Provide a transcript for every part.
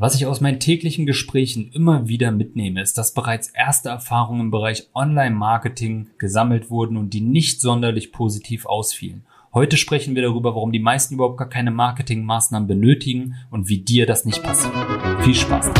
Was ich aus meinen täglichen Gesprächen immer wieder mitnehme, ist, dass bereits erste Erfahrungen im Bereich Online-Marketing gesammelt wurden und die nicht sonderlich positiv ausfielen. Heute sprechen wir darüber, warum die meisten überhaupt gar keine Marketingmaßnahmen benötigen und wie dir das nicht passiert. Viel Spaß!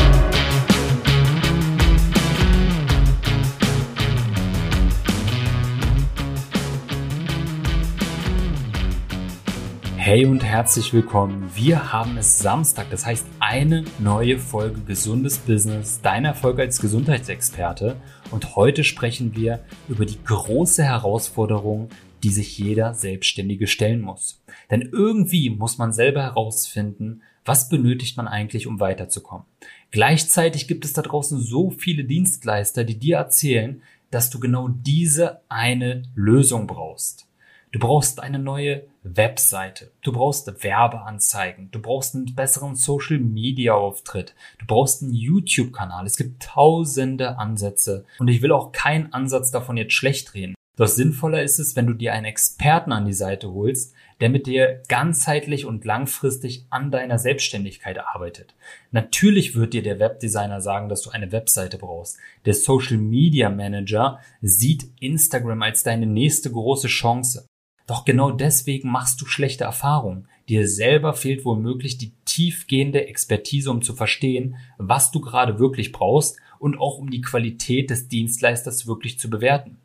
Hey und herzlich willkommen. Wir haben es Samstag, das heißt eine neue Folge Gesundes Business, dein Erfolg als Gesundheitsexperte. Und heute sprechen wir über die große Herausforderung, die sich jeder Selbstständige stellen muss. Denn irgendwie muss man selber herausfinden, was benötigt man eigentlich, um weiterzukommen. Gleichzeitig gibt es da draußen so viele Dienstleister, die dir erzählen, dass du genau diese eine Lösung brauchst. Du brauchst eine neue Webseite. Du brauchst Werbeanzeigen. Du brauchst einen besseren Social Media Auftritt. Du brauchst einen YouTube Kanal. Es gibt tausende Ansätze. Und ich will auch keinen Ansatz davon jetzt schlecht reden. Doch sinnvoller ist es, wenn du dir einen Experten an die Seite holst, der mit dir ganzheitlich und langfristig an deiner Selbstständigkeit arbeitet. Natürlich wird dir der Webdesigner sagen, dass du eine Webseite brauchst. Der Social Media Manager sieht Instagram als deine nächste große Chance. Doch genau deswegen machst du schlechte Erfahrungen. Dir selber fehlt womöglich die tiefgehende Expertise, um zu verstehen, was du gerade wirklich brauchst und auch um die Qualität des Dienstleisters wirklich zu bewerten.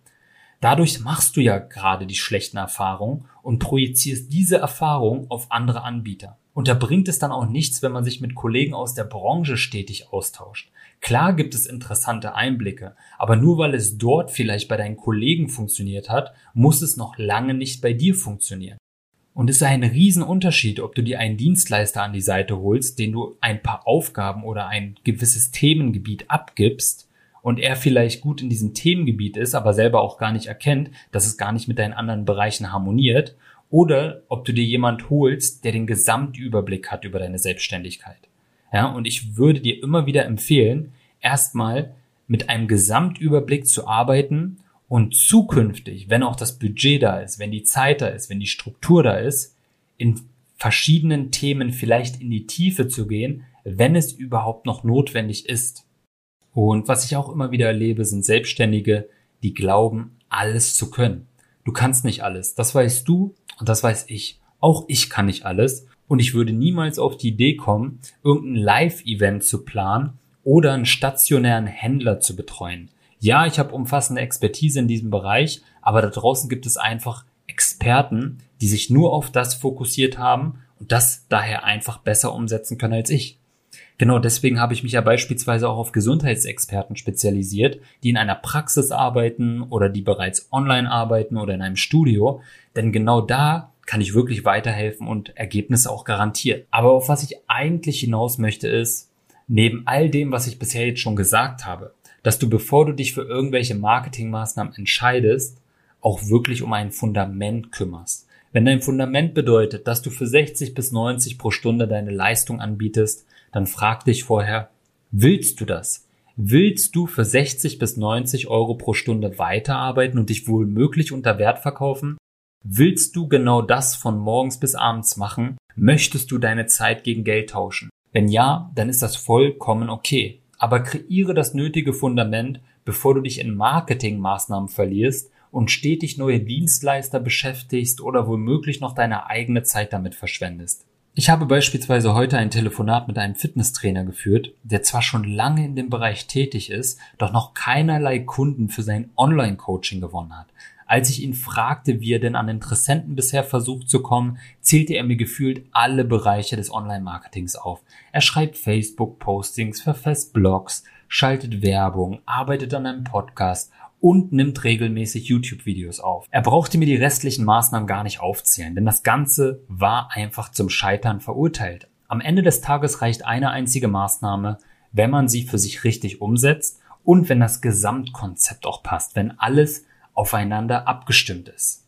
Dadurch machst du ja gerade die schlechten Erfahrungen und projizierst diese Erfahrung auf andere Anbieter. Und da bringt es dann auch nichts, wenn man sich mit Kollegen aus der Branche stetig austauscht. Klar gibt es interessante Einblicke, aber nur weil es dort vielleicht bei deinen Kollegen funktioniert hat, muss es noch lange nicht bei dir funktionieren. Und es ist ein Riesenunterschied, ob du dir einen Dienstleister an die Seite holst, den du ein paar Aufgaben oder ein gewisses Themengebiet abgibst und er vielleicht gut in diesem Themengebiet ist, aber selber auch gar nicht erkennt, dass es gar nicht mit deinen anderen Bereichen harmoniert, oder ob du dir jemand holst, der den Gesamtüberblick hat über deine Selbstständigkeit. Ja, und ich würde dir immer wieder empfehlen, erstmal mit einem Gesamtüberblick zu arbeiten und zukünftig, wenn auch das Budget da ist, wenn die Zeit da ist, wenn die Struktur da ist, in verschiedenen Themen vielleicht in die Tiefe zu gehen, wenn es überhaupt noch notwendig ist. Und was ich auch immer wieder erlebe, sind Selbstständige, die glauben, alles zu können. Du kannst nicht alles. Das weißt du und das weiß ich. Auch ich kann nicht alles. Und ich würde niemals auf die Idee kommen, irgendein Live-Event zu planen oder einen stationären Händler zu betreuen. Ja, ich habe umfassende Expertise in diesem Bereich, aber da draußen gibt es einfach Experten, die sich nur auf das fokussiert haben und das daher einfach besser umsetzen können als ich. Genau deswegen habe ich mich ja beispielsweise auch auf Gesundheitsexperten spezialisiert, die in einer Praxis arbeiten oder die bereits online arbeiten oder in einem Studio, denn genau da kann ich wirklich weiterhelfen und Ergebnisse auch garantieren. Aber auf was ich eigentlich hinaus möchte ist, neben all dem, was ich bisher jetzt schon gesagt habe, dass du, bevor du dich für irgendwelche Marketingmaßnahmen entscheidest, auch wirklich um ein Fundament kümmerst. Wenn dein Fundament bedeutet, dass du für 60 bis 90 pro Stunde deine Leistung anbietest, dann frag dich vorher, willst du das? Willst du für 60 bis 90 Euro pro Stunde weiterarbeiten und dich wohl möglich unter Wert verkaufen? Willst du genau das von morgens bis abends machen? Möchtest du deine Zeit gegen Geld tauschen? Wenn ja, dann ist das vollkommen okay. Aber kreiere das nötige Fundament, bevor du dich in Marketingmaßnahmen verlierst und stetig neue Dienstleister beschäftigst oder womöglich noch deine eigene Zeit damit verschwendest. Ich habe beispielsweise heute ein Telefonat mit einem Fitnesstrainer geführt, der zwar schon lange in dem Bereich tätig ist, doch noch keinerlei Kunden für sein Online-Coaching gewonnen hat. Als ich ihn fragte, wie er denn an Interessenten bisher versucht zu kommen, zählte er mir gefühlt alle Bereiche des Online-Marketings auf. Er schreibt Facebook-Postings, verfasst Blogs, schaltet Werbung, arbeitet an einem Podcast und nimmt regelmäßig YouTube-Videos auf. Er brauchte mir die restlichen Maßnahmen gar nicht aufzählen, denn das Ganze war einfach zum Scheitern verurteilt. Am Ende des Tages reicht eine einzige Maßnahme, wenn man sie für sich richtig umsetzt und wenn das Gesamtkonzept auch passt, wenn alles aufeinander abgestimmt ist.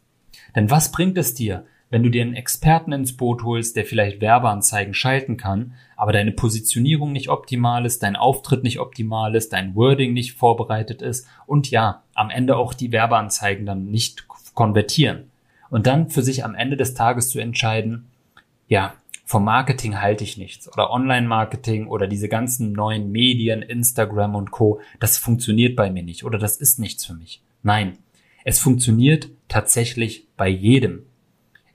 Denn was bringt es dir, wenn du dir einen Experten ins Boot holst, der vielleicht Werbeanzeigen schalten kann, aber deine Positionierung nicht optimal ist, dein Auftritt nicht optimal ist, dein Wording nicht vorbereitet ist und ja, am Ende auch die Werbeanzeigen dann nicht konvertieren. Und dann für sich am Ende des Tages zu entscheiden, ja, vom Marketing halte ich nichts oder Online-Marketing oder diese ganzen neuen Medien, Instagram und Co. Das funktioniert bei mir nicht oder das ist nichts für mich. Nein, es funktioniert tatsächlich bei jedem.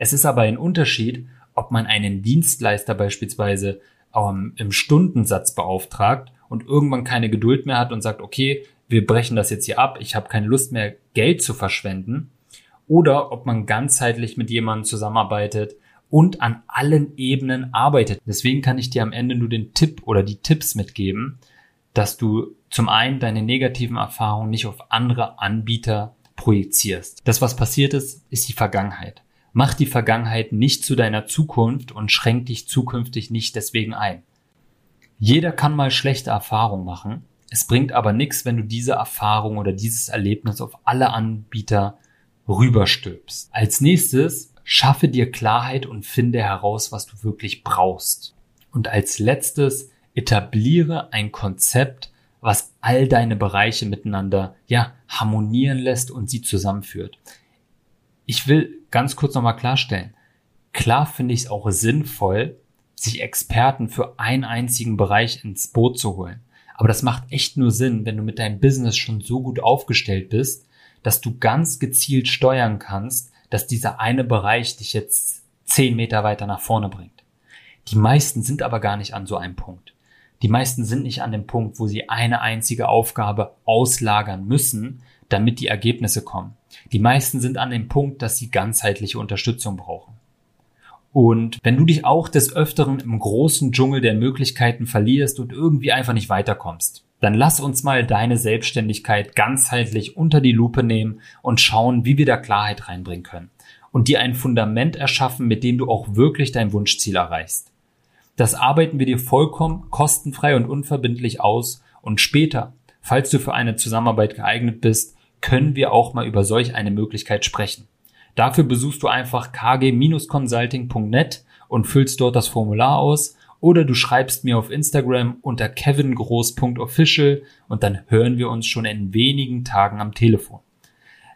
Es ist aber ein Unterschied, ob man einen Dienstleister beispielsweise ähm, im Stundensatz beauftragt und irgendwann keine Geduld mehr hat und sagt, okay, wir brechen das jetzt hier ab, ich habe keine Lust mehr, Geld zu verschwenden, oder ob man ganzheitlich mit jemandem zusammenarbeitet, und an allen Ebenen arbeitet. Deswegen kann ich dir am Ende nur den Tipp oder die Tipps mitgeben, dass du zum einen deine negativen Erfahrungen nicht auf andere Anbieter projizierst. Das, was passiert ist, ist die Vergangenheit. Mach die Vergangenheit nicht zu deiner Zukunft und schränk dich zukünftig nicht deswegen ein. Jeder kann mal schlechte Erfahrungen machen. Es bringt aber nichts, wenn du diese Erfahrung oder dieses Erlebnis auf alle Anbieter rüberstülpst. Als nächstes Schaffe dir Klarheit und finde heraus, was du wirklich brauchst. Und als letztes, etabliere ein Konzept, was all deine Bereiche miteinander, ja, harmonieren lässt und sie zusammenführt. Ich will ganz kurz nochmal klarstellen. Klar finde ich es auch sinnvoll, sich Experten für einen einzigen Bereich ins Boot zu holen. Aber das macht echt nur Sinn, wenn du mit deinem Business schon so gut aufgestellt bist, dass du ganz gezielt steuern kannst, dass dieser eine Bereich dich jetzt zehn Meter weiter nach vorne bringt. Die meisten sind aber gar nicht an so einem Punkt. Die meisten sind nicht an dem Punkt, wo sie eine einzige Aufgabe auslagern müssen, damit die Ergebnisse kommen. Die meisten sind an dem Punkt, dass sie ganzheitliche Unterstützung brauchen. Und wenn du dich auch des Öfteren im großen Dschungel der Möglichkeiten verlierst und irgendwie einfach nicht weiterkommst, dann lass uns mal deine Selbstständigkeit ganzheitlich unter die Lupe nehmen und schauen, wie wir da Klarheit reinbringen können und dir ein Fundament erschaffen, mit dem du auch wirklich dein Wunschziel erreichst. Das arbeiten wir dir vollkommen kostenfrei und unverbindlich aus und später, falls du für eine Zusammenarbeit geeignet bist, können wir auch mal über solch eine Möglichkeit sprechen. Dafür besuchst du einfach kg-consulting.net und füllst dort das Formular aus oder du schreibst mir auf Instagram unter kevingroß.official und dann hören wir uns schon in wenigen Tagen am Telefon.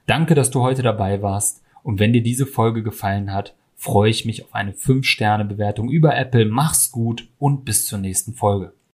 Danke, dass du heute dabei warst und wenn dir diese Folge gefallen hat, freue ich mich auf eine 5-Sterne-Bewertung über Apple. Mach's gut und bis zur nächsten Folge.